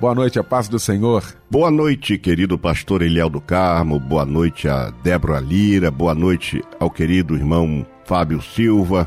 Boa noite, a paz do Senhor. Boa noite, querido pastor Eliel do Carmo. Boa noite a Débora Lira. Boa noite ao querido irmão Fábio Silva.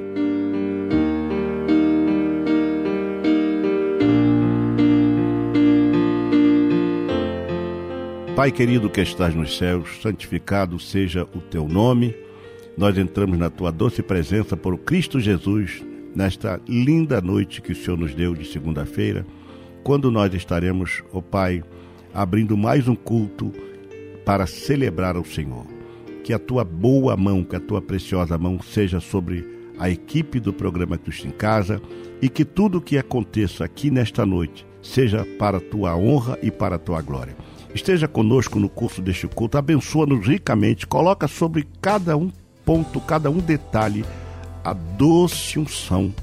Pai querido que estás nos céus, santificado seja o teu nome. Nós entramos na tua doce presença por Cristo Jesus nesta linda noite que o Senhor nos deu de segunda-feira, quando nós estaremos, ó oh Pai, abrindo mais um culto para celebrar ao Senhor. Que a tua boa mão, que a tua preciosa mão seja sobre a equipe do programa Cristo em Casa e que tudo o que aconteça aqui nesta noite seja para a tua honra e para a tua glória. Esteja conosco no curso deste culto, abençoa-nos ricamente, coloca sobre cada um ponto, cada um detalhe, a doce unção,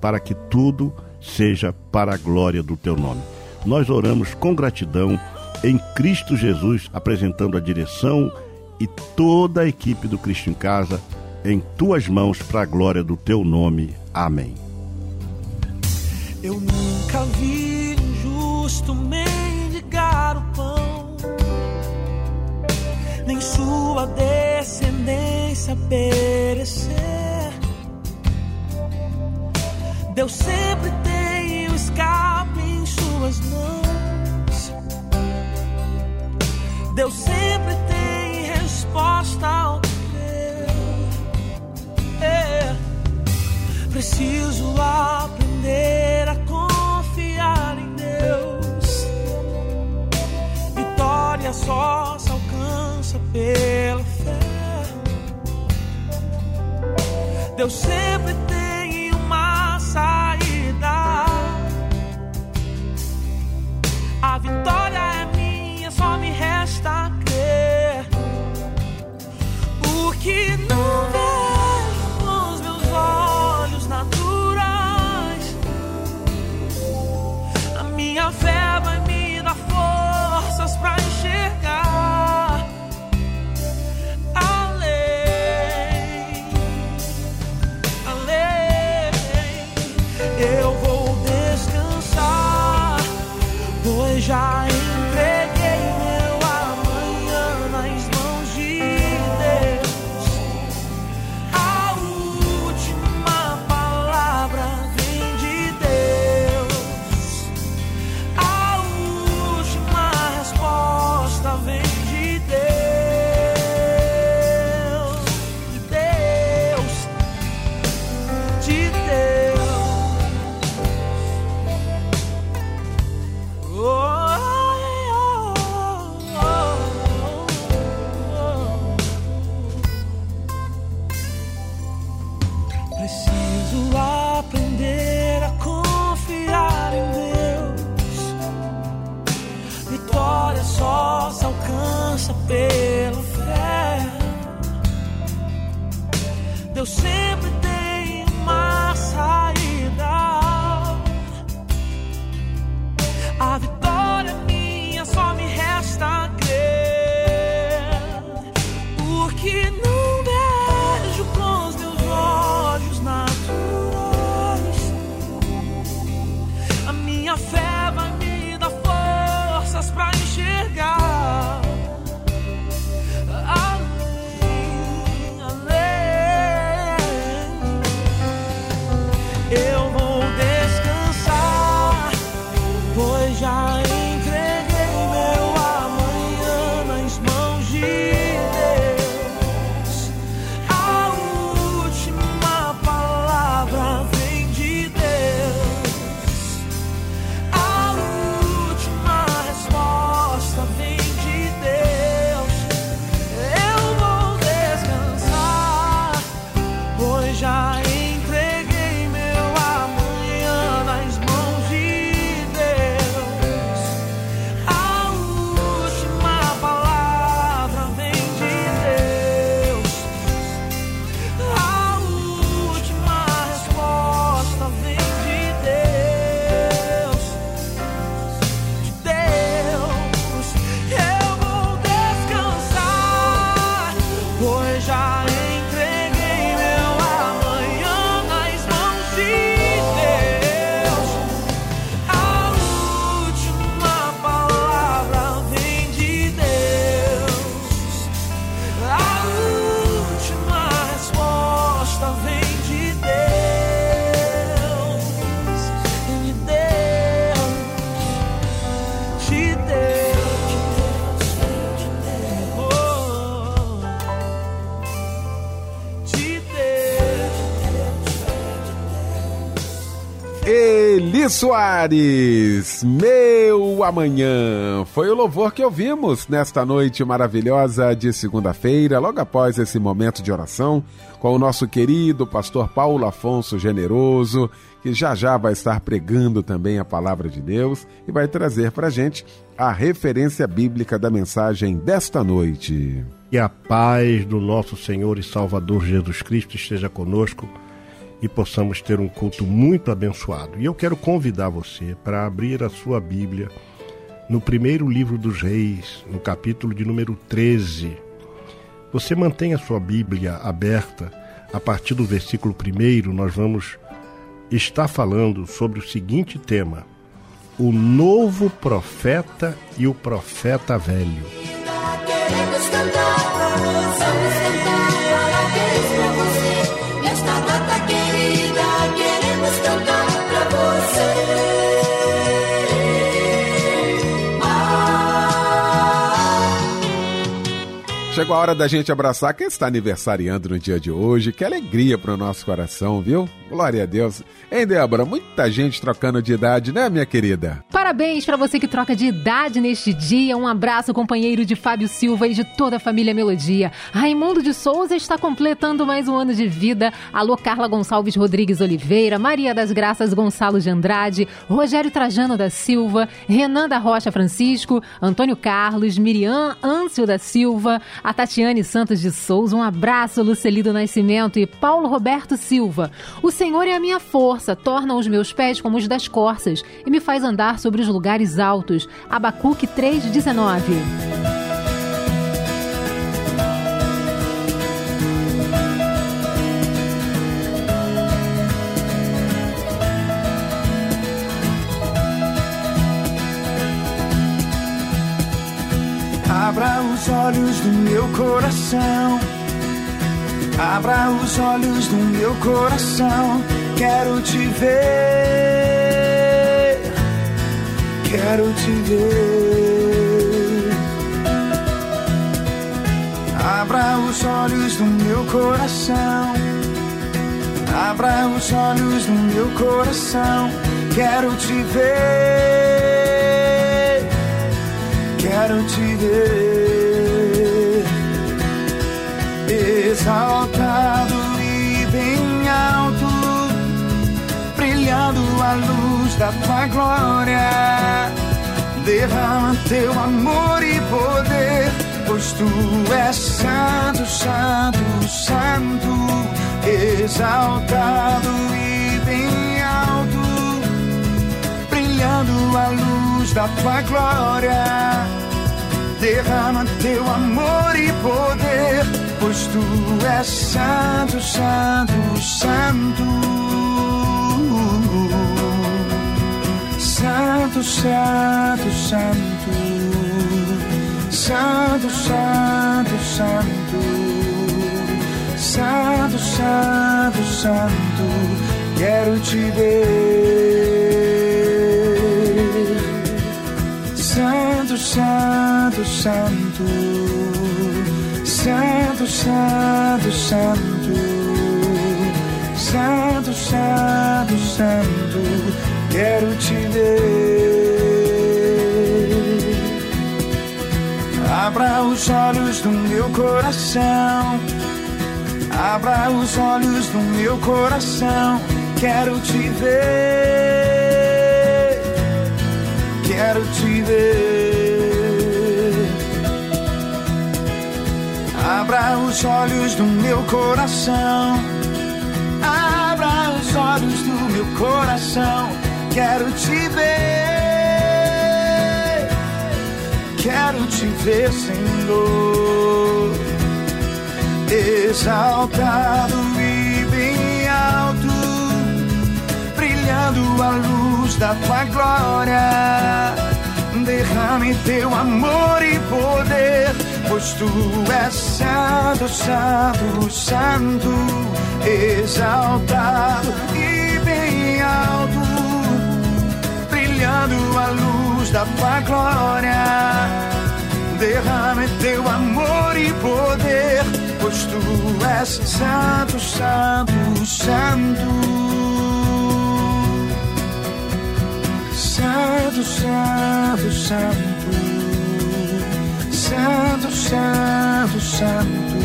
para que tudo seja para a glória do teu nome. Nós oramos com gratidão em Cristo Jesus, apresentando a direção e toda a equipe do Cristo em Casa em tuas mãos para a glória do teu nome. Amém. Eu nunca vi justo mendigar nem sua descendência perecer. Deus sempre tem o escape em suas mãos. Deus sempre tem resposta ao que é. Preciso aprender a confiar em Deus. Vitória só alcança pela fé. Deus sempre tem uma saída. A vitória é Soares, meu amanhã. Foi o louvor que ouvimos nesta noite maravilhosa de segunda-feira, logo após esse momento de oração, com o nosso querido pastor Paulo Afonso Generoso, que já já vai estar pregando também a palavra de Deus e vai trazer para gente a referência bíblica da mensagem desta noite. E a paz do nosso Senhor e Salvador Jesus Cristo esteja conosco e possamos ter um culto muito abençoado. E eu quero convidar você para abrir a sua Bíblia no primeiro livro dos Reis, no capítulo de número 13. Você mantém a sua Bíblia aberta. A partir do versículo 1, nós vamos estar falando sobre o seguinte tema: o novo profeta e o profeta velho. Chegou a hora da gente abraçar quem está aniversariando no dia de hoje. Que alegria para o nosso coração, viu? Glória a Deus. Hein, Débora? Muita gente trocando de idade, né, minha querida? Parabéns para você que troca de idade neste dia. Um abraço, companheiro de Fábio Silva e de toda a família Melodia. Raimundo de Souza está completando mais um ano de vida. Alô, Carla Gonçalves Rodrigues Oliveira, Maria das Graças Gonçalo de Andrade, Rogério Trajano da Silva, Renan da Rocha Francisco, Antônio Carlos, Miriam Âncio da Silva, a Tatiane Santos de Souza, um abraço, Lucelido Nascimento e Paulo Roberto Silva. O Senhor é a minha força, torna os meus pés como os das corças e me faz andar sobre os lugares altos. Abacuque 3,19. Abra os olhos do meu coração. Abra os olhos do meu coração. Quero te ver. Quero te ver. Abra os olhos do meu coração. Abra os olhos do meu coração. Quero te ver quero te ver exaltado e bem alto, brilhando a luz da tua glória. Derrama teu amor e poder, pois tu és santo, santo, santo, exaltado e bem alto, brilhando a luz da tua glória derrama teu amor e poder, pois tu és santo, santo, santo. Santo, santo, santo. Santo, santo, santo. Santo, santo, santo. Quero te ver. Santo, Santo, Santo, Santo, Santo, Santo, Santo, Santo, Santo, quero te ver. Abra os olhos do meu coração, Abra os olhos do meu coração, quero te ver, quero te ver. Abra os olhos do meu coração, abra os olhos do meu coração, quero te ver, quero te ver, Senhor. Exaltado e bem alto, brilhando a luz da tua glória. Derrame teu amor e poder, pois tu és santo, santo, santo, exaltado e bem alto, brilhando a luz da tua glória. Derrame teu amor e poder, pois tu és santo, santo, santo. Santo, santo, santo. Santo, santo, santo.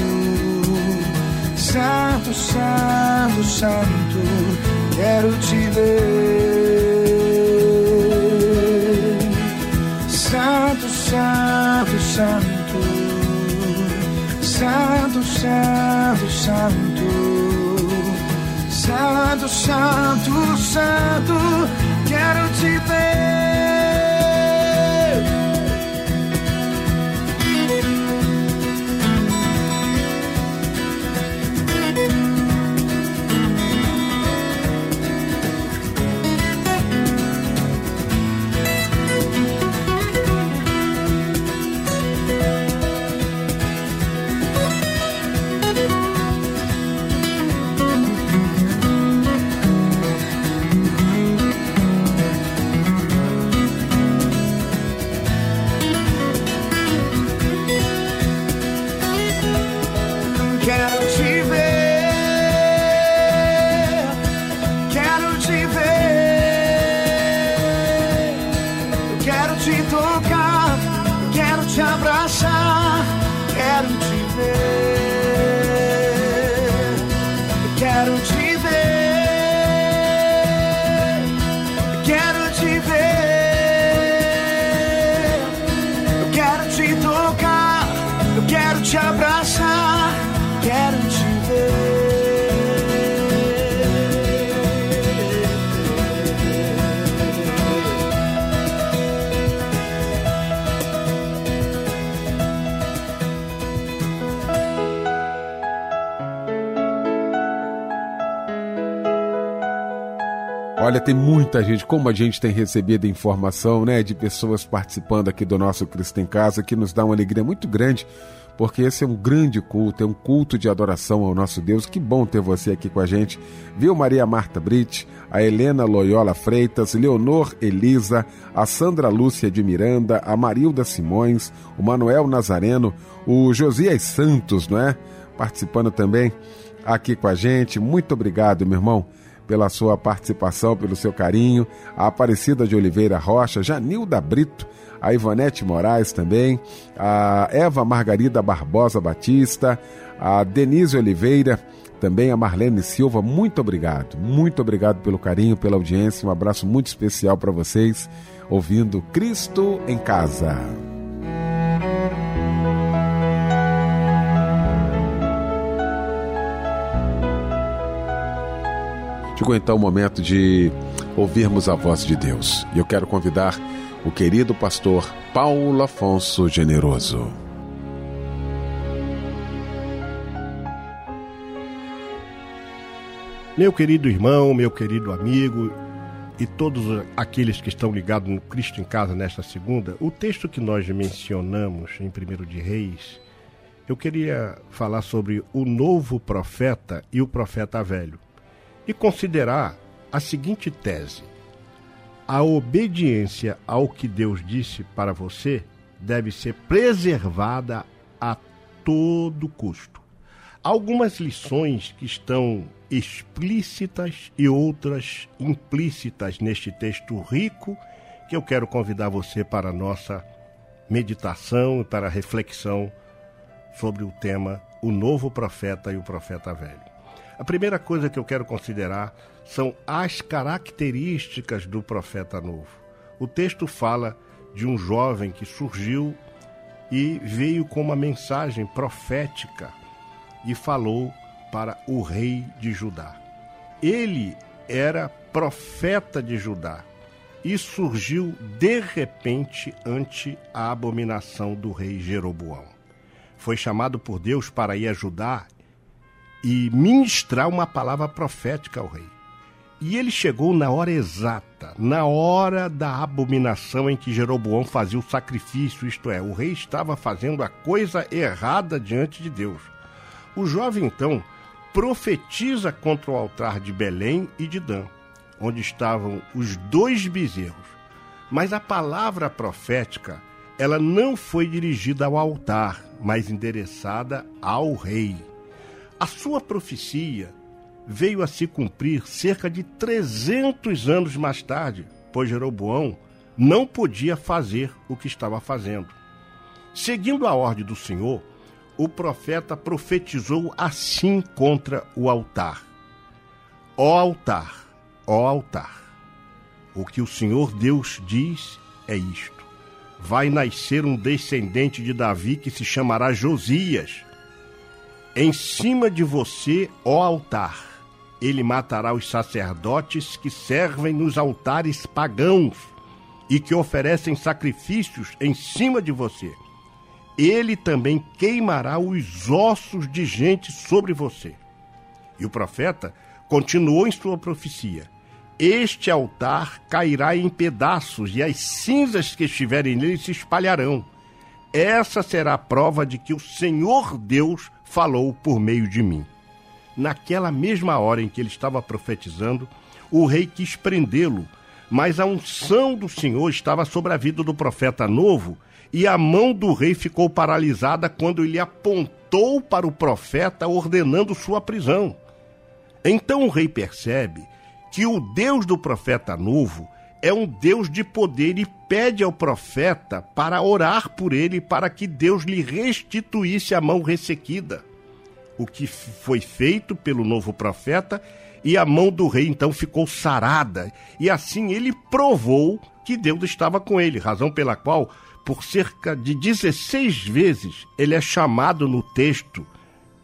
Santo, santo, santo. Quero te ver. Santo, santo, santo. Santo, santo, santo. Santo, santo, santo. Quero te ver. Olha, tem muita gente, como a gente tem recebido informação, né, de pessoas participando aqui do nosso Cristo em Casa, que nos dá uma alegria muito grande, porque esse é um grande culto, é um culto de adoração ao nosso Deus. Que bom ter você aqui com a gente. Viu Maria Marta Brit, a Helena Loyola Freitas, Leonor Elisa, a Sandra Lúcia de Miranda, a Marilda Simões, o Manuel Nazareno, o Josias Santos, não é? Participando também aqui com a gente. Muito obrigado, meu irmão pela sua participação, pelo seu carinho, a Aparecida de Oliveira Rocha, Janilda Brito, a Ivanete Moraes também, a Eva Margarida Barbosa Batista, a Denise Oliveira, também a Marlene Silva, muito obrigado, muito obrigado pelo carinho, pela audiência, um abraço muito especial para vocês, ouvindo Cristo em Casa. Chegou então o momento de ouvirmos a voz de Deus. E eu quero convidar o querido pastor Paulo Afonso Generoso. Meu querido irmão, meu querido amigo e todos aqueles que estão ligados no Cristo em Casa nesta segunda, o texto que nós mencionamos em 1 de Reis, eu queria falar sobre o novo profeta e o profeta velho e considerar a seguinte tese: a obediência ao que Deus disse para você deve ser preservada a todo custo. Algumas lições que estão explícitas e outras implícitas neste texto rico que eu quero convidar você para a nossa meditação e para a reflexão sobre o tema o novo profeta e o profeta velho. A primeira coisa que eu quero considerar são as características do profeta novo. O texto fala de um jovem que surgiu e veio com uma mensagem profética e falou para o rei de Judá. Ele era profeta de Judá e surgiu de repente ante a abominação do rei Jeroboão. Foi chamado por Deus para ir ajudar e ministrar uma palavra profética ao rei. E ele chegou na hora exata, na hora da abominação em que Jeroboão fazia o sacrifício, isto é, o rei estava fazendo a coisa errada diante de Deus. O jovem então profetiza contra o altar de Belém e de Dan, onde estavam os dois bezerros. Mas a palavra profética, ela não foi dirigida ao altar, mas endereçada ao rei. A sua profecia veio a se cumprir cerca de 300 anos mais tarde, pois Jeroboão não podia fazer o que estava fazendo. Seguindo a ordem do Senhor, o profeta profetizou assim contra o altar: Ó altar, ó altar, o que o Senhor Deus diz é isto: vai nascer um descendente de Davi que se chamará Josias. Em cima de você, ó altar, ele matará os sacerdotes que servem nos altares pagãos e que oferecem sacrifícios em cima de você ele também queimará os ossos de gente sobre você. E o profeta continuou em sua profecia: Este altar cairá em pedaços, e as cinzas que estiverem nele se espalharão. Essa será a prova de que o Senhor Deus falou por meio de mim. Naquela mesma hora em que ele estava profetizando, o rei quis prendê-lo, mas a unção do Senhor estava sobre a vida do profeta novo e a mão do rei ficou paralisada quando ele apontou para o profeta ordenando sua prisão. Então o rei percebe que o Deus do profeta novo é um Deus de poder e pede ao profeta para orar por ele para que Deus lhe restituísse a mão ressequida. O que foi feito pelo novo profeta e a mão do rei então ficou sarada, e assim ele provou que Deus estava com ele, razão pela qual por cerca de 16 vezes, ele é chamado no texto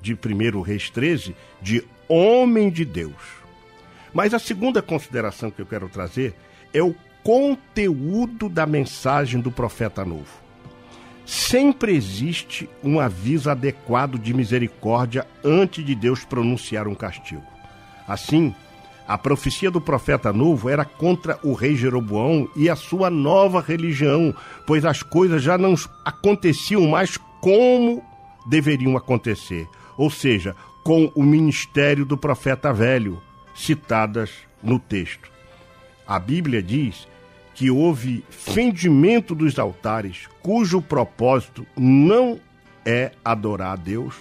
de 1 Reis 13 de homem de Deus. Mas a segunda consideração que eu quero trazer é o conteúdo da mensagem do profeta novo. Sempre existe um aviso adequado de misericórdia antes de Deus pronunciar um castigo. Assim, a profecia do profeta novo era contra o rei Jeroboão e a sua nova religião, pois as coisas já não aconteciam mais como deveriam acontecer, ou seja, com o ministério do profeta velho, citadas no texto. A Bíblia diz que houve fendimento dos altares, cujo propósito não é adorar a Deus.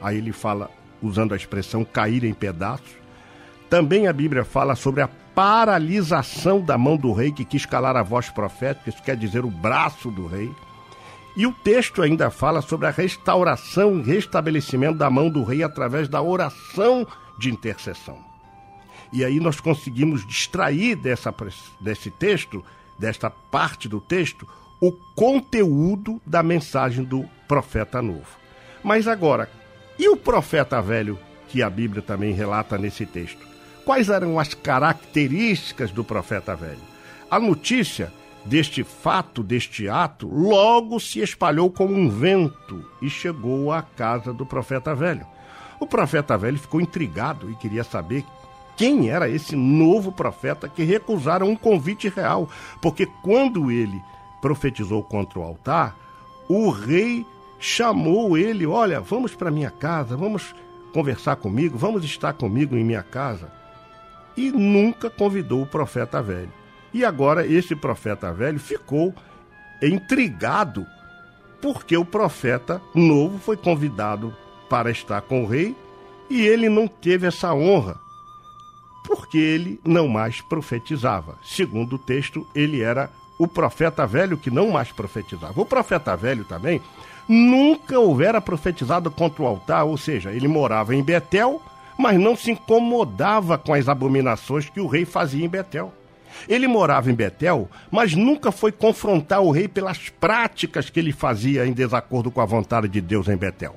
Aí ele fala, usando a expressão cair em pedaços também a Bíblia fala sobre a paralisação da mão do rei que quis calar a voz profética, isso quer dizer o braço do rei. E o texto ainda fala sobre a restauração e restabelecimento da mão do rei através da oração de intercessão. E aí nós conseguimos distrair dessa, desse texto, desta parte do texto, o conteúdo da mensagem do profeta novo. Mas agora, e o profeta velho que a Bíblia também relata nesse texto? Quais eram as características do profeta velho? A notícia deste fato, deste ato, logo se espalhou como um vento e chegou à casa do profeta velho. O profeta velho ficou intrigado e queria saber quem era esse novo profeta que recusaram um convite real, porque quando ele profetizou contra o altar, o rei chamou ele: Olha, vamos para minha casa, vamos conversar comigo, vamos estar comigo em minha casa. E nunca convidou o profeta velho. E agora esse profeta velho ficou intrigado porque o profeta novo foi convidado para estar com o rei e ele não teve essa honra porque ele não mais profetizava. Segundo o texto, ele era o profeta velho que não mais profetizava. O profeta velho também nunca houvera profetizado contra o altar, ou seja, ele morava em Betel, mas não se incomodava com as abominações que o rei fazia em Betel. Ele morava em Betel, mas nunca foi confrontar o rei pelas práticas que ele fazia em desacordo com a vontade de Deus em Betel.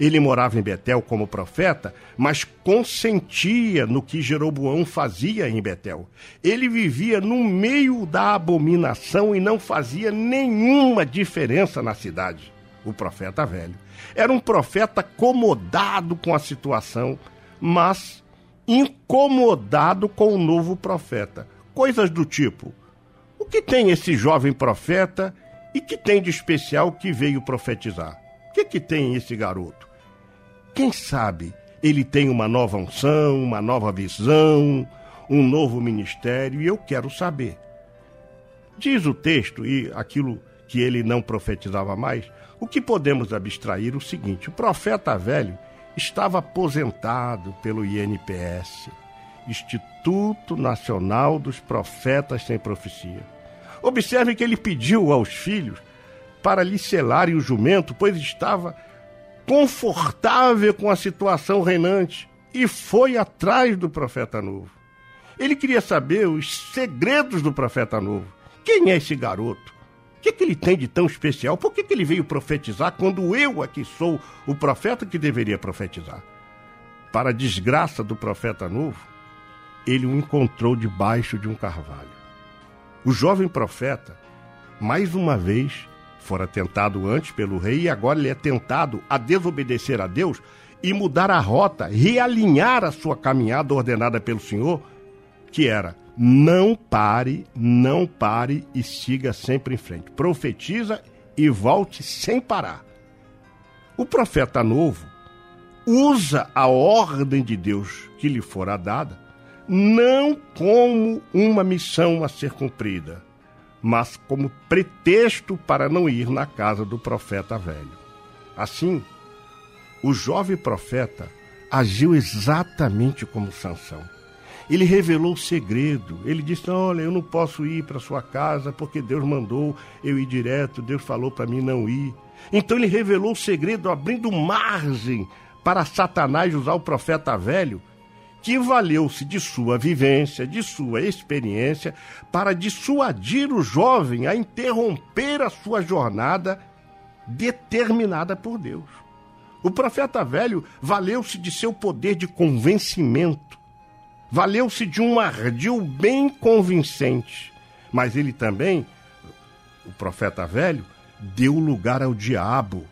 Ele morava em Betel como profeta, mas consentia no que Jeroboão fazia em Betel. Ele vivia no meio da abominação e não fazia nenhuma diferença na cidade. O profeta velho. Era um profeta acomodado com a situação, mas incomodado com o novo profeta. Coisas do tipo: o que tem esse jovem profeta e que tem de especial que veio profetizar? Que, que tem esse garoto? Quem sabe ele tem uma nova unção, uma nova visão, um novo ministério e eu quero saber. Diz o texto, e aquilo que ele não profetizava mais, o que podemos abstrair o seguinte: o profeta velho estava aposentado pelo INPS, Instituto Nacional dos Profetas Sem Profecia. Observe que ele pediu aos filhos para lhe selarem o jumento, pois estava confortável com a situação reinante e foi atrás do profeta novo. Ele queria saber os segredos do profeta novo. Quem é esse garoto? O que, que ele tem de tão especial? Por que, que ele veio profetizar quando eu aqui sou o profeta que deveria profetizar? Para a desgraça do profeta novo, ele o encontrou debaixo de um carvalho. O jovem profeta, mais uma vez, fora tentado antes pelo rei e agora ele é tentado a desobedecer a Deus e mudar a rota, realinhar a sua caminhada ordenada pelo Senhor, que era não pare, não pare e siga sempre em frente. Profetiza e volte sem parar. O profeta novo usa a ordem de Deus que lhe fora dada não como uma missão a ser cumprida, mas como pretexto para não ir na casa do profeta velho. Assim, o jovem profeta agiu exatamente como Sansão. Ele revelou o segredo. Ele disse: Olha, eu não posso ir para sua casa porque Deus mandou eu ir direto, Deus falou para mim não ir. Então ele revelou o segredo, abrindo margem para Satanás usar o profeta velho que valeu-se de sua vivência, de sua experiência, para dissuadir o jovem a interromper a sua jornada determinada por Deus. O profeta velho valeu-se de seu poder de convencimento, valeu-se de um ardil bem convincente, mas ele também, o profeta velho, deu lugar ao diabo.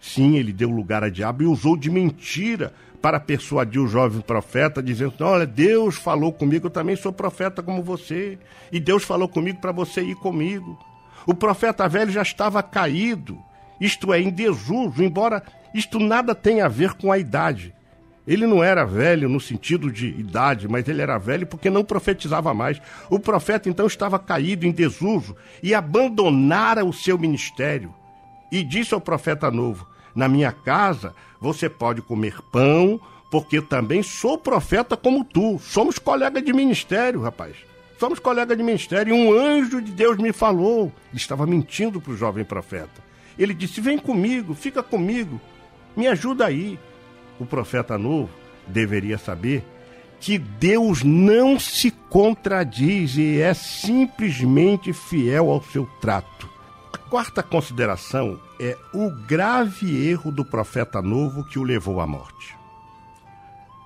Sim, ele deu lugar ao diabo e usou de mentira para persuadir o jovem profeta, dizendo: Olha, Deus falou comigo, eu também sou profeta como você, e Deus falou comigo para você ir comigo. O profeta velho já estava caído, isto é, em desuso, embora isto nada tenha a ver com a idade. Ele não era velho no sentido de idade, mas ele era velho porque não profetizava mais. O profeta então estava caído em desuso e abandonara o seu ministério. E disse ao profeta novo: Na minha casa você pode comer pão, porque também sou profeta como tu. Somos colega de ministério, rapaz. Somos colega de ministério. E um anjo de Deus me falou. Ele estava mentindo para o jovem profeta. Ele disse: Vem comigo, fica comigo, me ajuda aí. O profeta novo deveria saber que Deus não se contradiz e é simplesmente fiel ao seu trato. A quarta consideração é o grave erro do profeta novo que o levou à morte.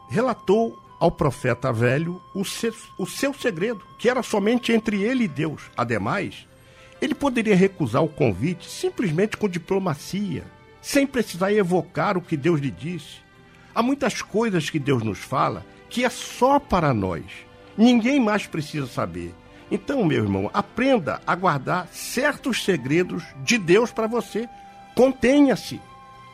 Relatou ao profeta velho o seu, o seu segredo, que era somente entre ele e Deus. Ademais, ele poderia recusar o convite simplesmente com diplomacia, sem precisar evocar o que Deus lhe disse. Há muitas coisas que Deus nos fala que é só para nós. Ninguém mais precisa saber. Então, meu irmão, aprenda a guardar certos segredos de Deus para você. Contenha-se.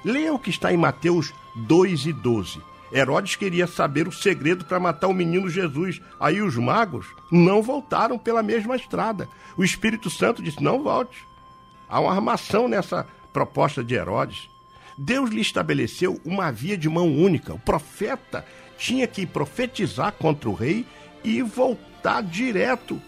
Leia o que está em Mateus 2 e 12. Herodes queria saber o segredo para matar o menino Jesus. Aí os magos não voltaram pela mesma estrada. O Espírito Santo disse: não volte. Há uma armação nessa proposta de Herodes. Deus lhe estabeleceu uma via de mão única. O profeta tinha que profetizar contra o rei e voltar direto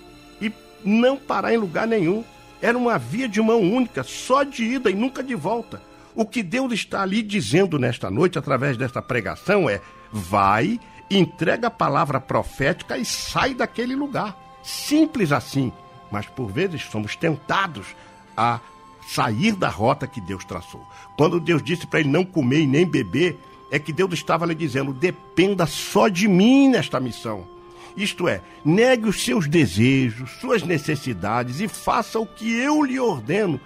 não parar em lugar nenhum. Era uma via de mão única, só de ida e nunca de volta. O que Deus está ali dizendo nesta noite, através desta pregação, é: vai, entrega a palavra profética e sai daquele lugar. Simples assim. Mas por vezes somos tentados a sair da rota que Deus traçou. Quando Deus disse para ele não comer e nem beber, é que Deus estava lhe dizendo: dependa só de mim nesta missão. Isto é, negue os seus desejos, suas necessidades e faça o que eu lhe ordeno.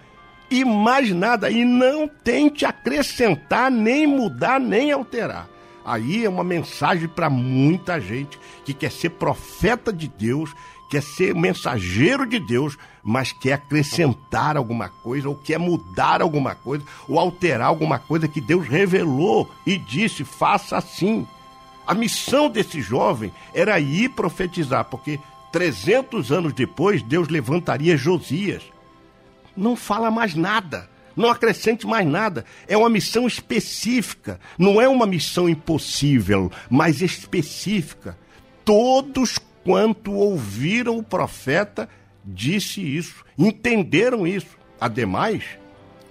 E mais nada, e não tente acrescentar, nem mudar, nem alterar. Aí é uma mensagem para muita gente que quer ser profeta de Deus, quer ser mensageiro de Deus, mas quer acrescentar alguma coisa, ou quer mudar alguma coisa, ou alterar alguma coisa que Deus revelou e disse: faça assim. A missão desse jovem era ir profetizar, porque 300 anos depois Deus levantaria Josias. Não fala mais nada, não acrescente mais nada. É uma missão específica, não é uma missão impossível, mas específica. Todos quanto ouviram o profeta disse isso, entenderam isso. Ademais,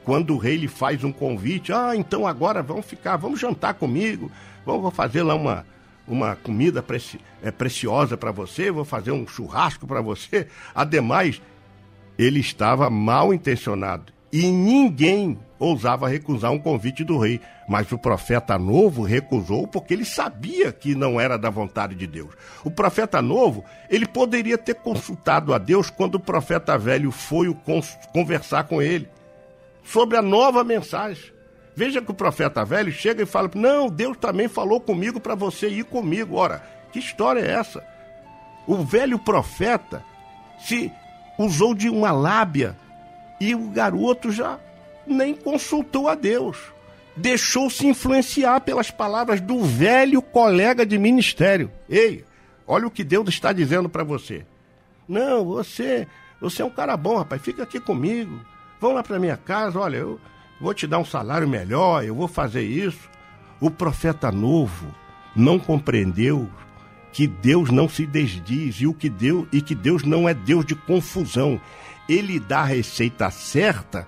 quando o rei lhe faz um convite, ah, então agora vamos ficar, vamos jantar comigo, vamos fazer lá uma, uma comida preci é, preciosa para você, vou fazer um churrasco para você. Ademais, ele estava mal intencionado e ninguém ousava recusar um convite do rei. Mas o profeta novo recusou porque ele sabia que não era da vontade de Deus. O profeta novo, ele poderia ter consultado a Deus quando o profeta velho foi conversar com ele sobre a nova mensagem. Veja que o profeta velho chega e fala: Não, Deus também falou comigo para você ir comigo. Ora, que história é essa? O velho profeta se usou de uma lábia e o garoto já nem consultou a Deus. Deixou-se influenciar pelas palavras do velho colega de ministério. Ei, olha o que Deus está dizendo para você. Não, você, você é um cara bom, rapaz. Fica aqui comigo. Vão lá para minha casa. Olha, eu vou te dar um salário melhor. Eu vou fazer isso. O profeta novo não compreendeu que Deus não se desdiz e o que Deus e que Deus não é Deus de confusão. Ele dá a receita certa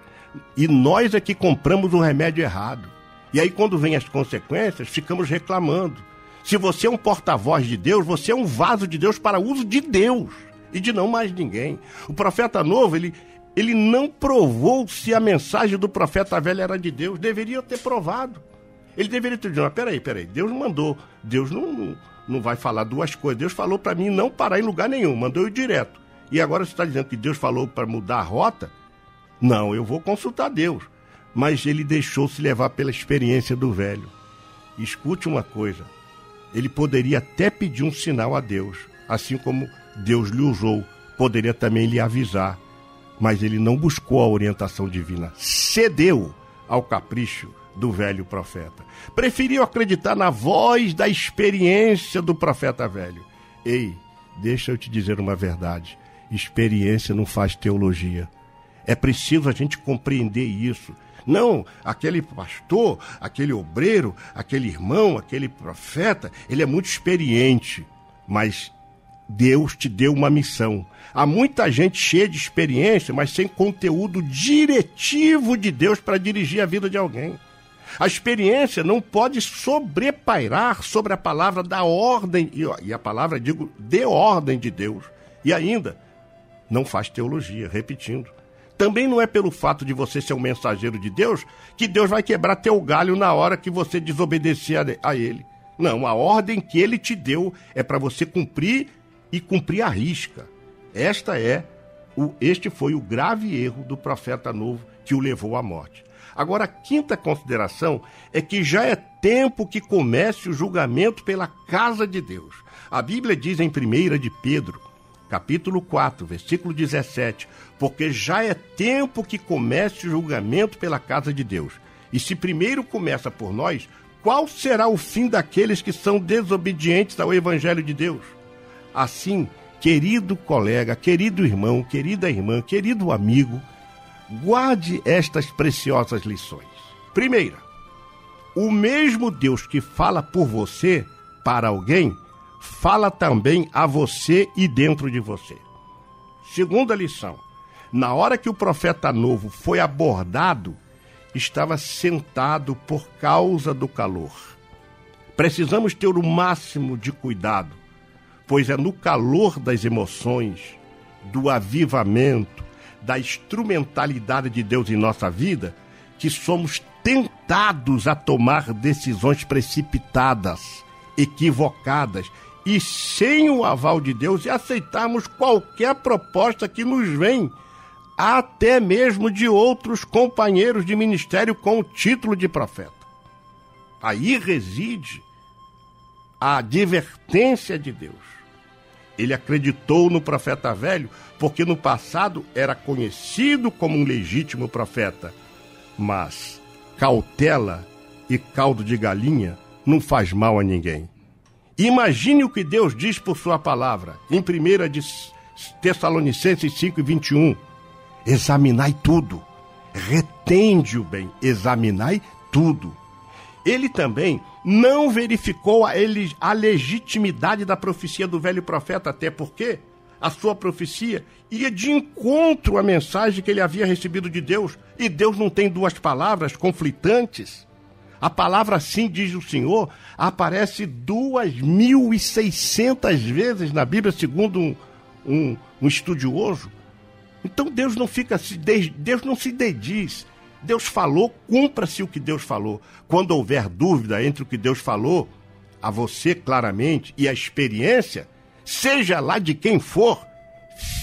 e nós é que compramos o remédio errado. E aí, quando vem as consequências, ficamos reclamando. Se você é um porta-voz de Deus, você é um vaso de Deus para uso de Deus e de não mais ninguém. O profeta novo, ele, ele não provou se a mensagem do profeta velho era de Deus. Deveria ter provado. Ele deveria ter dito: mas peraí, peraí, Deus mandou. Deus não, não, não vai falar duas coisas. Deus falou para mim não parar em lugar nenhum, mandou eu direto. E agora você está dizendo que Deus falou para mudar a rota? Não, eu vou consultar Deus. Mas ele deixou-se levar pela experiência do velho. Escute uma coisa: ele poderia até pedir um sinal a Deus, assim como Deus lhe usou, poderia também lhe avisar. Mas ele não buscou a orientação divina, cedeu ao capricho do velho profeta. Preferiu acreditar na voz da experiência do profeta velho. Ei, deixa eu te dizer uma verdade: experiência não faz teologia. É preciso a gente compreender isso. Não, aquele pastor, aquele obreiro, aquele irmão, aquele profeta, ele é muito experiente, mas Deus te deu uma missão. Há muita gente cheia de experiência, mas sem conteúdo diretivo de Deus para dirigir a vida de alguém. A experiência não pode sobrepairar sobre a palavra da ordem, e a palavra, digo, de ordem de Deus. E ainda, não faz teologia, repetindo. Também não é pelo fato de você ser um mensageiro de Deus que Deus vai quebrar teu galho na hora que você desobedecer a ele. Não, a ordem que ele te deu é para você cumprir e cumprir a risca. Esta é o, este foi o grave erro do profeta novo que o levou à morte. Agora, a quinta consideração é que já é tempo que comece o julgamento pela casa de Deus. A Bíblia diz em 1 de Pedro, capítulo 4, versículo 17: Porque já é tempo que comece o julgamento pela casa de Deus. E se primeiro começa por nós, qual será o fim daqueles que são desobedientes ao Evangelho de Deus? Assim, querido colega, querido irmão, querida irmã, querido amigo, guarde estas preciosas lições. Primeira, o mesmo Deus que fala por você para alguém fala também a você e dentro de você. Segunda lição. Na hora que o profeta novo foi abordado, estava sentado por causa do calor. Precisamos ter o máximo de cuidado, pois é no calor das emoções, do avivamento, da instrumentalidade de Deus em nossa vida, que somos tentados a tomar decisões precipitadas, equivocadas e sem o aval de Deus e aceitarmos qualquer proposta que nos vem, até mesmo de outros companheiros de ministério com o título de profeta. Aí reside a advertência de Deus. Ele acreditou no profeta velho porque no passado era conhecido como um legítimo profeta. Mas cautela e caldo de galinha não faz mal a ninguém. Imagine o que Deus diz por sua palavra, em 1 de Tessalonicenses 5 e 21. Examinai tudo, retende o bem, examinai tudo. Ele também não verificou a, ele, a legitimidade da profecia do velho profeta, até porque a sua profecia ia de encontro à mensagem que ele havia recebido de Deus. E Deus não tem duas palavras conflitantes. A palavra sim, diz o Senhor, aparece duas mil e seiscentas vezes na Bíblia, segundo um, um, um estudioso. Então Deus não fica se Deus não se dediz. Deus falou, cumpra-se o que Deus falou. Quando houver dúvida entre o que Deus falou a você claramente e a experiência, seja lá de quem for,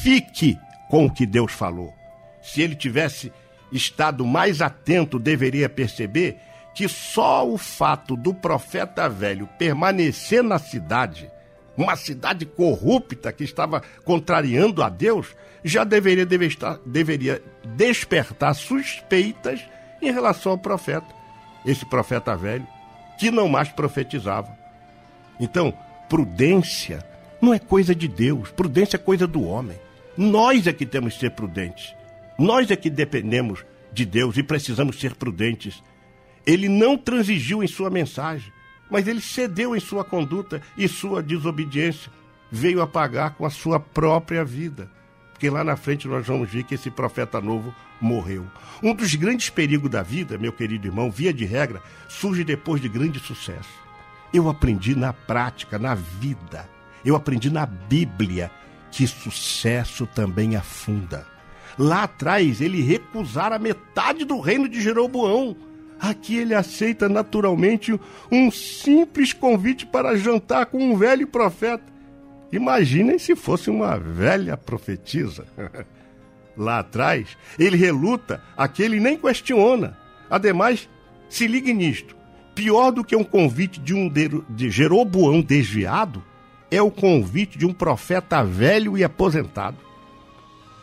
fique com o que Deus falou. Se ele tivesse estado mais atento, deveria perceber que só o fato do profeta velho permanecer na cidade, uma cidade corrupta que estava contrariando a Deus, já deveria, deveria despertar suspeitas em relação ao profeta, esse profeta velho, que não mais profetizava. Então, prudência não é coisa de Deus, prudência é coisa do homem. Nós é que temos que ser prudentes. Nós é que dependemos de Deus e precisamos ser prudentes ele não transigiu em sua mensagem, mas ele cedeu em sua conduta e sua desobediência veio a pagar com a sua própria vida. Porque lá na frente nós vamos ver que esse profeta novo morreu. Um dos grandes perigos da vida, meu querido irmão, via de regra, surge depois de grande sucesso. Eu aprendi na prática, na vida, eu aprendi na Bíblia que sucesso também afunda. Lá atrás ele recusara metade do reino de Jeroboão Aqui ele aceita naturalmente um simples convite para jantar com um velho profeta. Imaginem se fosse uma velha profetisa. Lá atrás, ele reluta, aqui ele nem questiona. Ademais, se ligue nisto: pior do que um convite de um de Jeroboão desviado é o convite de um profeta velho e aposentado.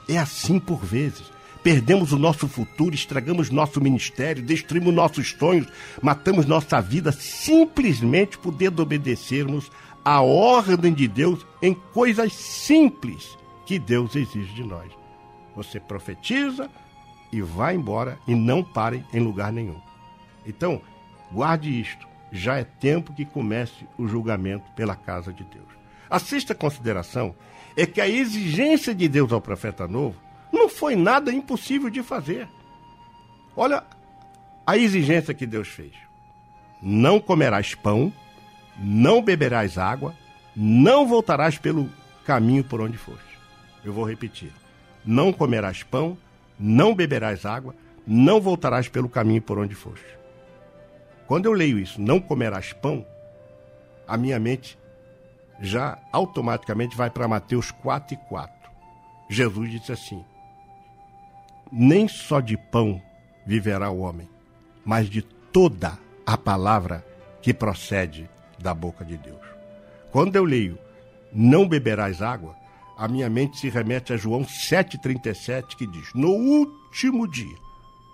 É assim por vezes perdemos o nosso futuro, estragamos nosso ministério, destruímos nossos sonhos, matamos nossa vida simplesmente por desobedecermos a ordem de Deus em coisas simples que Deus exige de nós. Você profetiza e vai embora e não pare em lugar nenhum. Então, guarde isto. Já é tempo que comece o julgamento pela casa de Deus. A sexta consideração é que a exigência de Deus ao profeta novo não foi nada impossível de fazer. Olha a exigência que Deus fez: não comerás pão, não beberás água, não voltarás pelo caminho por onde foste. Eu vou repetir: não comerás pão, não beberás água, não voltarás pelo caminho por onde foste. Quando eu leio isso, não comerás pão, a minha mente já automaticamente vai para Mateus 4 e 4. Jesus disse assim: nem só de pão viverá o homem, mas de toda a palavra que procede da boca de Deus. Quando eu leio não beberás água, a minha mente se remete a João 7,37, que diz: No último dia,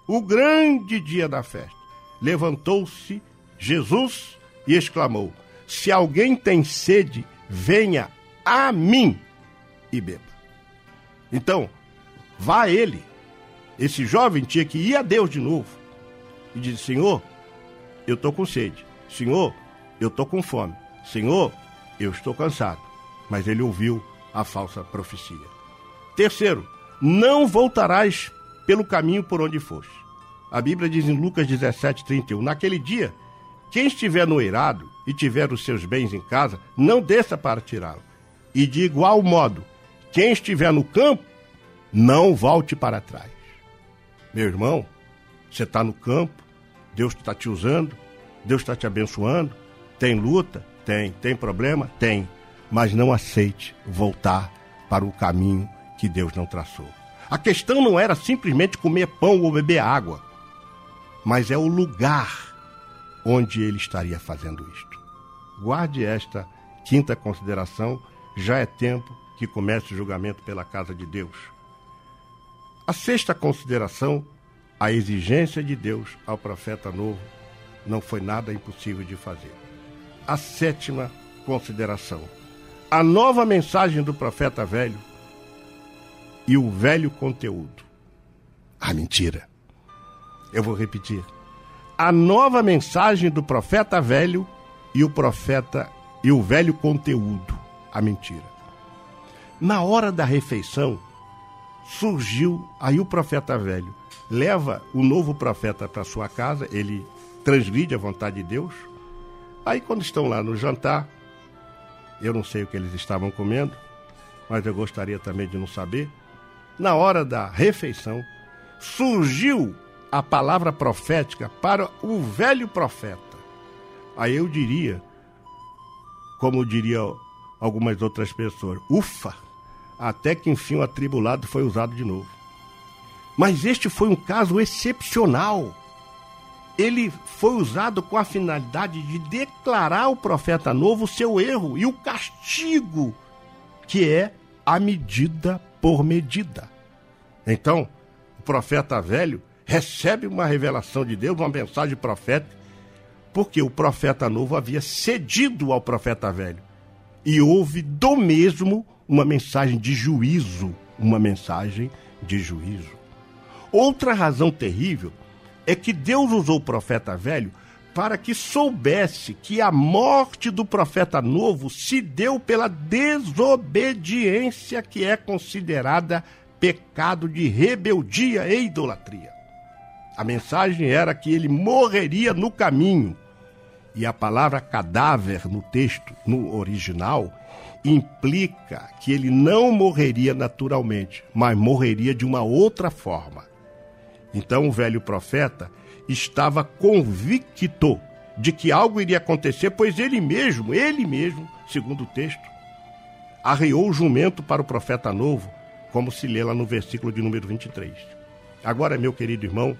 o grande dia da festa, levantou-se Jesus e exclamou: Se alguém tem sede, venha a mim e beba. Então, vá a ele esse jovem tinha que ir a Deus de novo e dizer: Senhor, eu estou com sede. Senhor, eu estou com fome. Senhor, eu estou cansado. Mas ele ouviu a falsa profecia. Terceiro, não voltarás pelo caminho por onde foste. A Bíblia diz em Lucas 17, 31, naquele dia, quem estiver no eirado e tiver os seus bens em casa, não desça para tirá-lo. E de igual modo, quem estiver no campo, não volte para trás. Meu irmão, você está no campo, Deus está te usando, Deus está te abençoando. Tem luta? Tem. Tem problema? Tem. Mas não aceite voltar para o caminho que Deus não traçou. A questão não era simplesmente comer pão ou beber água, mas é o lugar onde ele estaria fazendo isto. Guarde esta quinta consideração, já é tempo que comece o julgamento pela casa de Deus. A sexta consideração, a exigência de Deus ao profeta novo não foi nada impossível de fazer. A sétima consideração, a nova mensagem do profeta velho e o velho conteúdo. A mentira. Eu vou repetir. A nova mensagem do profeta velho e o profeta e o velho conteúdo. A mentira. Na hora da refeição, surgiu aí o profeta velho leva o novo profeta para sua casa, ele transgride a vontade de Deus. Aí quando estão lá no jantar, eu não sei o que eles estavam comendo, mas eu gostaria também de não saber. Na hora da refeição, surgiu a palavra profética para o velho profeta. Aí eu diria, como diria algumas outras pessoas, ufa, até que enfim o atribulado foi usado de novo. Mas este foi um caso excepcional. Ele foi usado com a finalidade de declarar ao profeta novo o seu erro e o castigo, que é a medida por medida. Então, o profeta velho recebe uma revelação de Deus, uma mensagem profética, porque o profeta novo havia cedido ao profeta velho. E houve do mesmo uma mensagem de juízo, uma mensagem de juízo. Outra razão terrível é que Deus usou o profeta velho para que soubesse que a morte do profeta novo se deu pela desobediência que é considerada pecado de rebeldia e idolatria. A mensagem era que ele morreria no caminho. E a palavra cadáver no texto, no original, implica que ele não morreria naturalmente, mas morreria de uma outra forma. Então o velho profeta estava convicto de que algo iria acontecer, pois ele mesmo, ele mesmo, segundo o texto, arreou o jumento para o profeta novo, como se lê lá no versículo de número 23. Agora, meu querido irmão,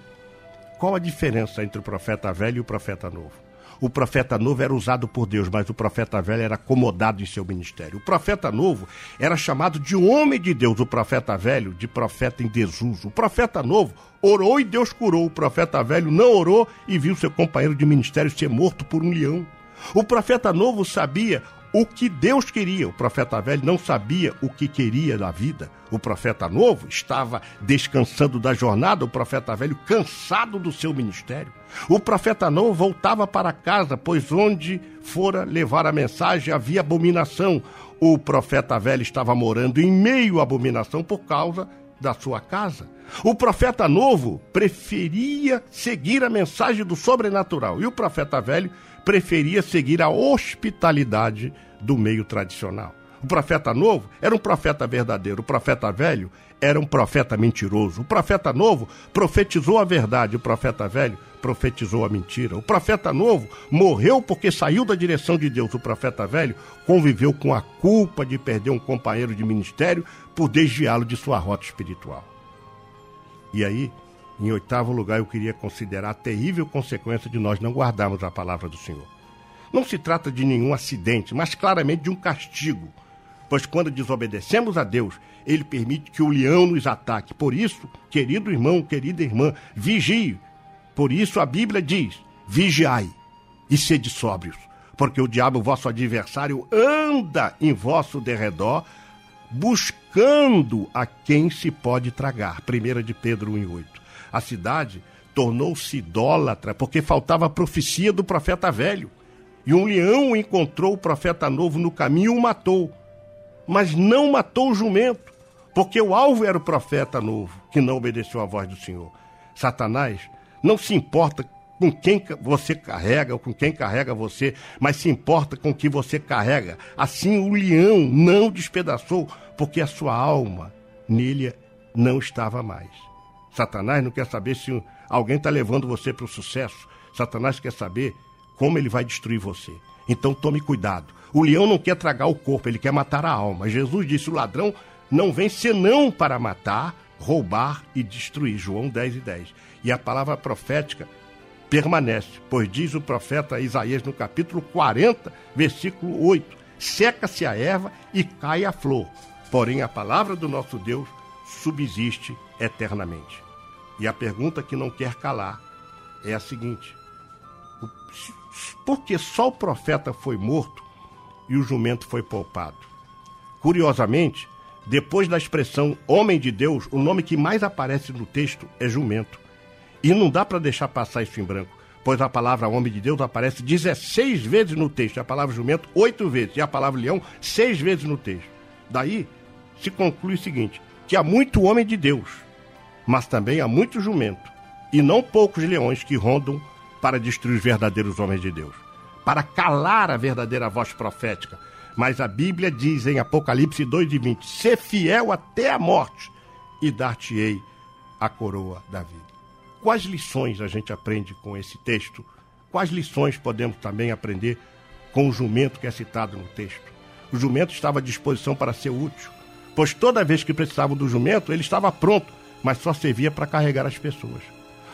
qual a diferença entre o profeta velho e o profeta novo? O profeta novo era usado por Deus, mas o profeta velho era acomodado em seu ministério. O profeta novo era chamado de homem de Deus, o profeta velho de profeta em desuso. O profeta novo orou e Deus curou. O profeta velho não orou e viu seu companheiro de ministério ser morto por um leão. O profeta novo sabia o que Deus queria. O profeta velho não sabia o que queria da vida. O profeta novo estava descansando da jornada, o profeta velho cansado do seu ministério. O profeta novo voltava para casa, pois onde fora levar a mensagem havia abominação. O profeta velho estava morando em meio à abominação por causa da sua casa. O profeta novo preferia seguir a mensagem do sobrenatural e o profeta velho preferia seguir a hospitalidade do meio tradicional. O profeta novo era um profeta verdadeiro, o profeta velho era um profeta mentiroso. O profeta novo profetizou a verdade, o profeta velho profetizou a mentira. O profeta novo morreu porque saiu da direção de Deus. O profeta velho conviveu com a culpa de perder um companheiro de ministério por desviá-lo de sua rota espiritual. E aí, em oitavo lugar, eu queria considerar a terrível consequência de nós não guardarmos a palavra do Senhor. Não se trata de nenhum acidente, mas claramente de um castigo. Pois quando desobedecemos a Deus, Ele permite que o leão nos ataque. Por isso, querido irmão, querida irmã, vigie. Por isso a Bíblia diz: vigiai e sede sóbrios, porque o diabo, vosso adversário, anda em vosso derredor, buscando a quem se pode tragar. 1 de Pedro 1,8. A cidade tornou-se idólatra porque faltava a profecia do profeta velho. E um leão encontrou o profeta novo no caminho e o matou. Mas não matou o jumento, Porque o alvo era o profeta novo, que não obedeceu à voz do Senhor. Satanás não se importa com quem você carrega ou com quem carrega você, mas se importa com o que você carrega. Assim o leão não despedaçou, porque a sua alma nele não estava mais. Satanás não quer saber se alguém está levando você para o sucesso. Satanás quer saber como ele vai destruir você. Então tome cuidado. O leão não quer tragar o corpo, ele quer matar a alma. Jesus disse: o ladrão não vem senão para matar, roubar e destruir. João 10 e 10. E a palavra profética permanece, pois diz o profeta Isaías no capítulo 40, versículo 8: Seca-se a erva e cai a flor, porém a palavra do nosso Deus subsiste eternamente. E a pergunta que não quer calar é a seguinte: por que só o profeta foi morto e o jumento foi poupado? Curiosamente, depois da expressão homem de Deus, o nome que mais aparece no texto é jumento. E não dá para deixar passar isso em branco, pois a palavra homem de Deus aparece 16 vezes no texto, a palavra jumento, 8 vezes, e a palavra leão, 6 vezes no texto. Daí se conclui o seguinte: que há muito homem de Deus, mas também há muito jumento, e não poucos leões que rondam para destruir os verdadeiros homens de Deus, para calar a verdadeira voz profética. Mas a Bíblia diz em Apocalipse 2,20: Ser fiel até a morte, e dar-te-ei a coroa da vida. Quais lições a gente aprende com esse texto? Quais lições podemos também aprender com o jumento que é citado no texto? O jumento estava à disposição para ser útil, pois toda vez que precisavam do jumento, ele estava pronto, mas só servia para carregar as pessoas.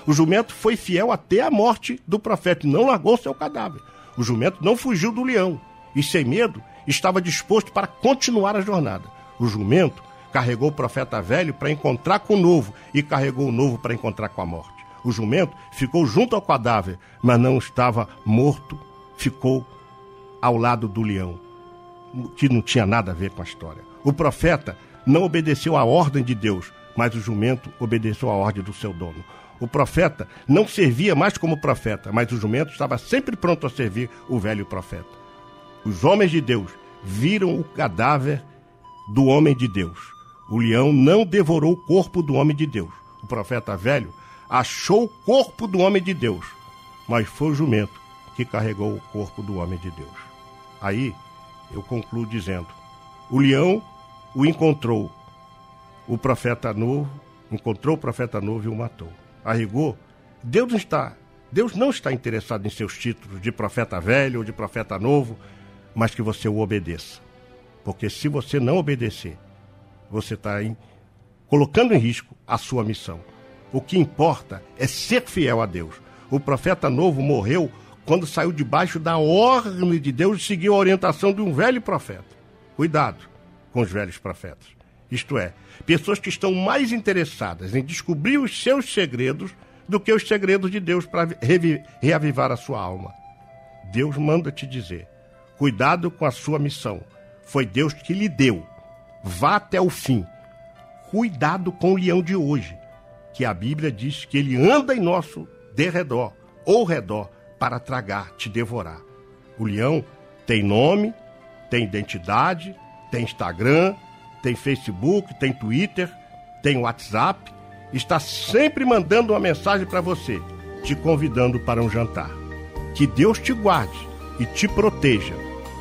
O jumento foi fiel até a morte do profeta e não largou seu cadáver. O jumento não fugiu do leão e, sem medo, estava disposto para continuar a jornada. O jumento carregou o profeta velho para encontrar com o novo e carregou o novo para encontrar com a morte. O jumento ficou junto ao cadáver, mas não estava morto, ficou ao lado do leão, que não tinha nada a ver com a história. O profeta não obedeceu à ordem de Deus, mas o jumento obedeceu à ordem do seu dono. O profeta não servia mais como profeta, mas o jumento estava sempre pronto a servir o velho profeta. Os homens de Deus viram o cadáver do homem de Deus. O leão não devorou o corpo do homem de Deus. O profeta velho achou o corpo do homem de Deus, mas foi o jumento que carregou o corpo do homem de Deus. Aí eu concluo dizendo: o leão o encontrou, o profeta novo encontrou o profeta novo e o matou. A rigor, Deus não está, Deus não está interessado em seus títulos de profeta velho ou de profeta novo, mas que você o obedeça. Porque se você não obedecer, você está colocando em risco a sua missão. O que importa é ser fiel a Deus. O profeta novo morreu quando saiu debaixo da ordem de Deus e seguiu a orientação de um velho profeta. Cuidado com os velhos profetas. Isto é, pessoas que estão mais interessadas em descobrir os seus segredos do que os segredos de Deus para reavivar a sua alma. Deus manda te dizer: cuidado com a sua missão. Foi Deus que lhe deu. Vá até o fim. Cuidado com o leão de hoje, que a Bíblia diz que ele anda em nosso derredor ou redor para tragar, te devorar. O leão tem nome, tem identidade, tem Instagram, tem Facebook, tem Twitter, tem WhatsApp, está sempre mandando uma mensagem para você, te convidando para um jantar. Que Deus te guarde e te proteja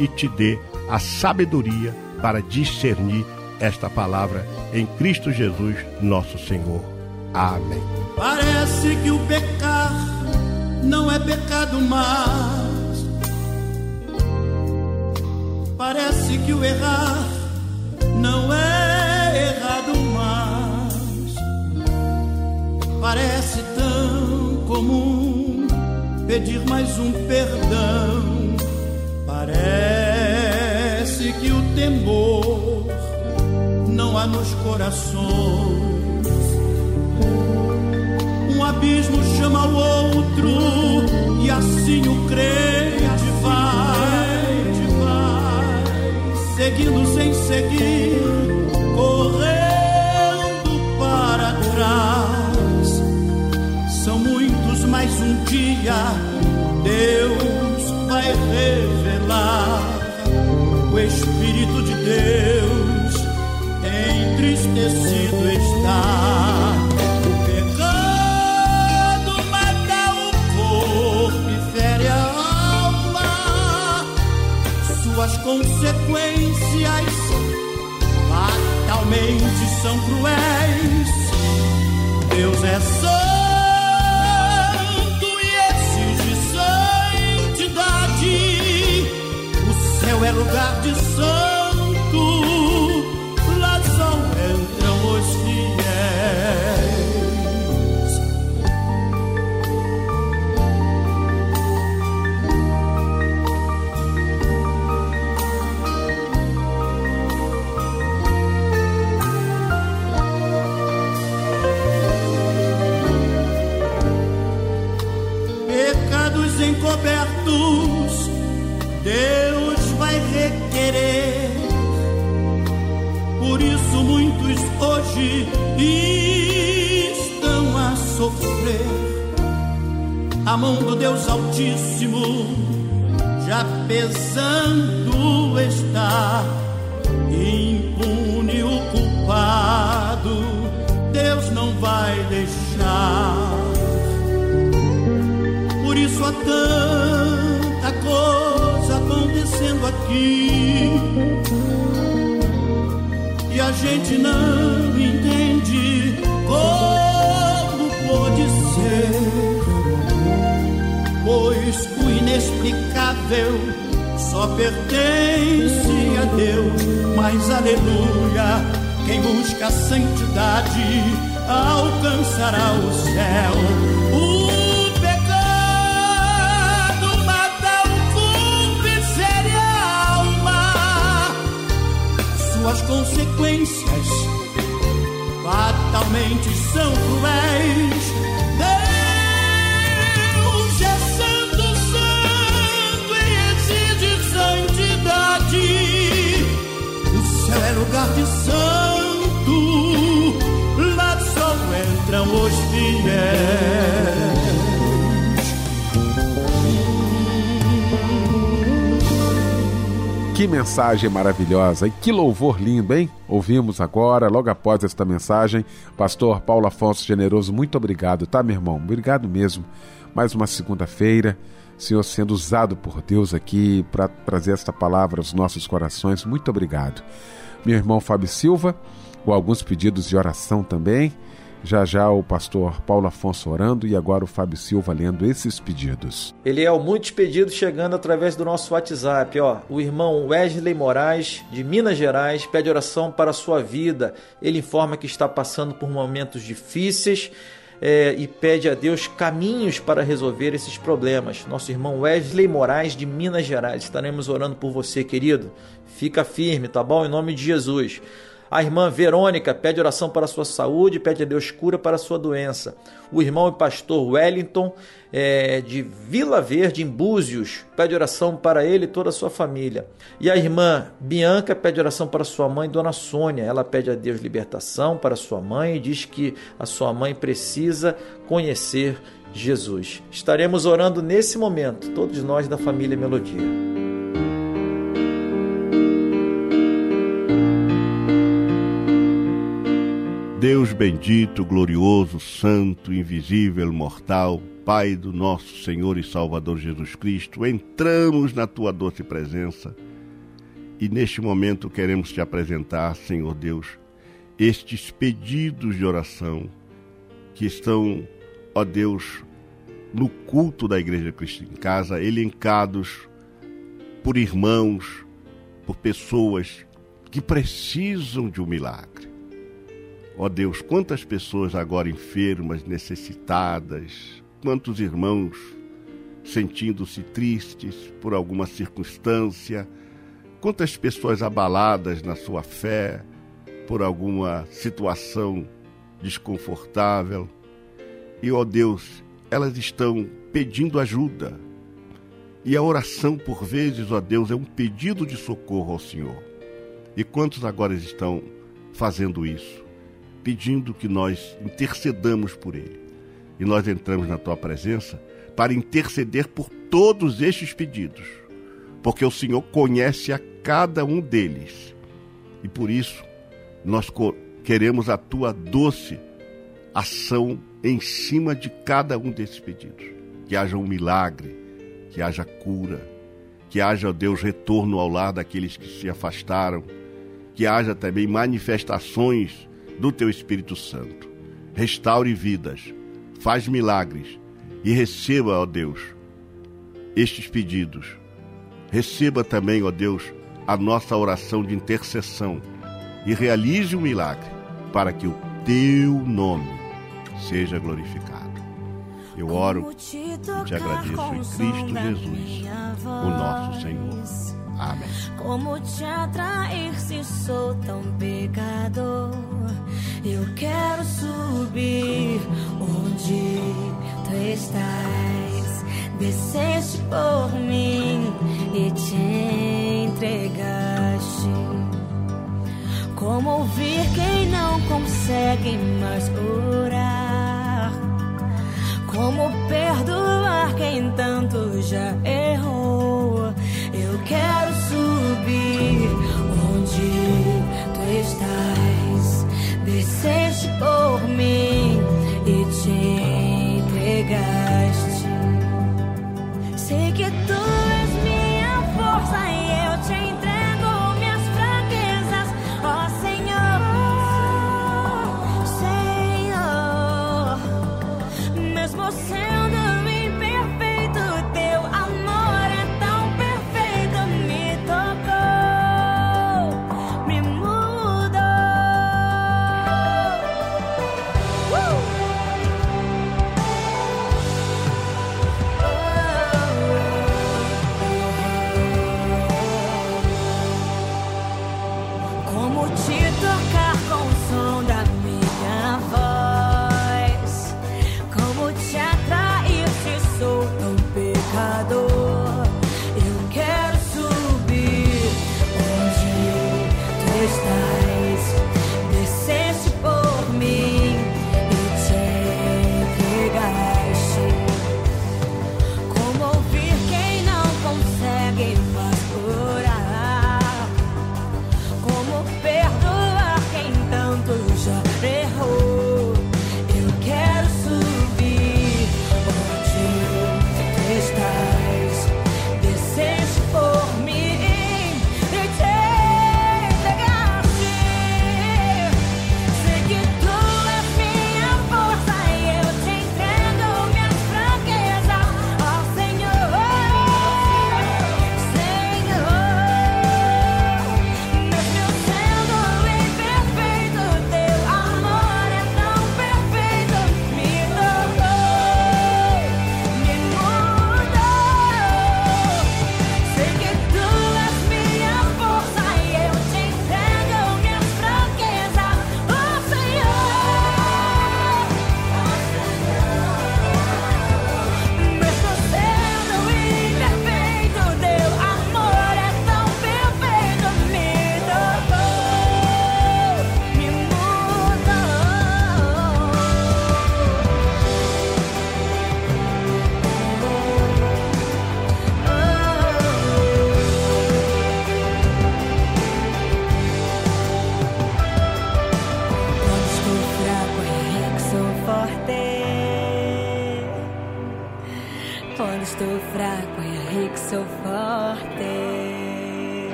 e te dê a sabedoria para discernir esta palavra em Cristo Jesus, nosso Senhor. Amém. Parece que o pecar não é pecado mais. Parece que o errar não é errado mais. Parece tão comum pedir mais um perdão. Parece que o temor não há nos corações. Um abismo chama o outro e assim o crente seguindo sem seguir, correndo para trás. São muitos, mas um dia Deus vai revelar o Espírito de Deus entristecido está. Suas consequências fatalmente são cruéis. Deus é santo e exige santidade. O céu é lugar de santo, pecados encobertos, Deus vai requerer. Por isso muitos hoje estão a sofrer. A mão do Deus Altíssimo já pesando está. Impune o culpado, Deus não vai deixar. Por isso há tanta coisa acontecendo aqui. E a gente não entende como pode ser. Pois o inexplicável só pertence a Deus. Mas aleluia, quem busca a santidade alcançará o céu Suas consequências fatalmente são cruéis. Deus é santo, santo e exige santidade. O céu é lugar de santo, lá só entram os fiéis. Que mensagem maravilhosa e que louvor lindo, hein? Ouvimos agora, logo após esta mensagem, Pastor Paulo Afonso Generoso, muito obrigado, tá, meu irmão? Obrigado mesmo. Mais uma segunda-feira, Senhor sendo usado por Deus aqui para trazer esta palavra aos nossos corações. Muito obrigado. Meu irmão Fábio Silva, com alguns pedidos de oração também. Já já o pastor Paulo Afonso orando e agora o Fábio Silva lendo esses pedidos. Eliel, muitos pedidos chegando através do nosso WhatsApp. Ó, o irmão Wesley Moraes, de Minas Gerais, pede oração para a sua vida. Ele informa que está passando por momentos difíceis é, e pede a Deus caminhos para resolver esses problemas. Nosso irmão Wesley Moraes, de Minas Gerais. Estaremos orando por você, querido. Fica firme, tá bom? Em nome de Jesus. A irmã Verônica pede oração para a sua saúde, pede a Deus cura para a sua doença. O irmão e pastor Wellington, é, de Vila Verde, em Búzios, pede oração para ele e toda a sua família. E a irmã Bianca pede oração para sua mãe, Dona Sônia. Ela pede a Deus libertação para sua mãe e diz que a sua mãe precisa conhecer Jesus. Estaremos orando nesse momento, todos nós da família Melodia. Deus bendito, glorioso, santo, invisível, mortal, Pai do nosso Senhor e Salvador Jesus Cristo, entramos na tua doce presença e neste momento queremos te apresentar, Senhor Deus, estes pedidos de oração que estão, ó Deus, no culto da Igreja Cristo em Casa, elencados por irmãos, por pessoas que precisam de um milagre. Ó Deus, quantas pessoas agora enfermas, necessitadas, quantos irmãos sentindo-se tristes por alguma circunstância, quantas pessoas abaladas na sua fé por alguma situação desconfortável. E, ó Deus, elas estão pedindo ajuda. E a oração, por vezes, ó Deus, é um pedido de socorro ao Senhor. E quantos agora estão fazendo isso? Pedindo que nós intercedamos por ele. E nós entramos na tua presença para interceder por todos estes pedidos, porque o Senhor conhece a cada um deles. E por isso nós queremos a tua doce ação em cima de cada um desses pedidos. Que haja um milagre, que haja cura, que haja, Deus, retorno ao lar daqueles que se afastaram, que haja também manifestações do teu Espírito Santo. Restaure vidas, faz milagres e receba, ó Deus, estes pedidos. Receba também, ó Deus, a nossa oração de intercessão e realize o um milagre para que o teu nome seja glorificado. Eu oro e te agradeço em Cristo Jesus, o nosso Senhor. Amém. Como te atrair se sou tão pecador? Eu quero subir onde tu estás. Desceste por mim e te entregaste. Como ouvir quem não consegue mais orar? Como perdoar quem tanto já errou? Quero subir onde tu estás. Desceste por mim e te entregaste. Sei que tu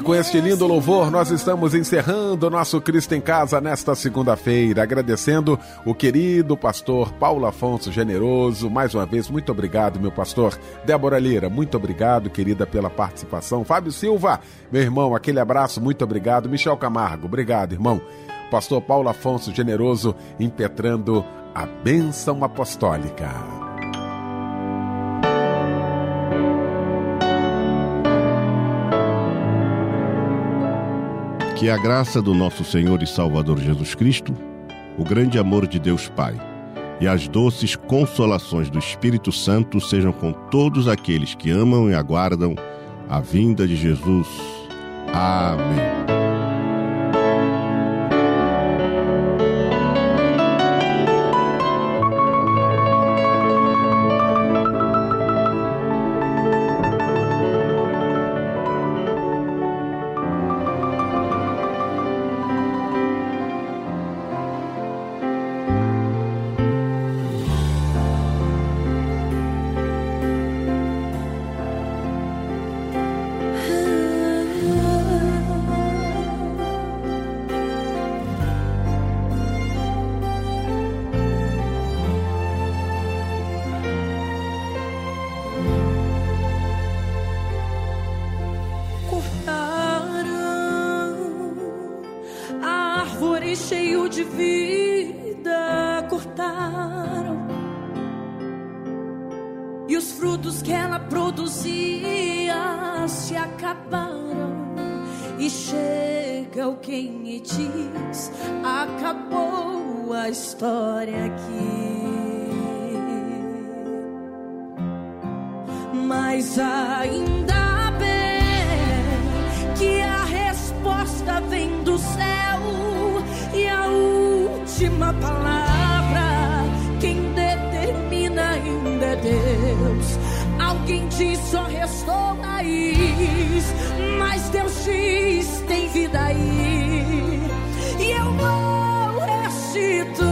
E com este lindo louvor, nós estamos encerrando o nosso Cristo em Casa nesta segunda-feira, agradecendo o querido pastor Paulo Afonso Generoso. Mais uma vez, muito obrigado, meu pastor. Débora Lira, muito obrigado, querida, pela participação. Fábio Silva, meu irmão, aquele abraço, muito obrigado. Michel Camargo, obrigado, irmão. Pastor Paulo Afonso Generoso, impetrando a bênção apostólica. Que a graça do nosso Senhor e Salvador Jesus Cristo, o grande amor de Deus Pai e as doces consolações do Espírito Santo sejam com todos aqueles que amam e aguardam a vinda de Jesus. Amém. história aqui. Mas ainda bem que a resposta vem do céu e a última palavra quem determina ainda é Deus. Alguém diz só restou raiz, mas Deus diz tem vida aí. E eu vou restituir.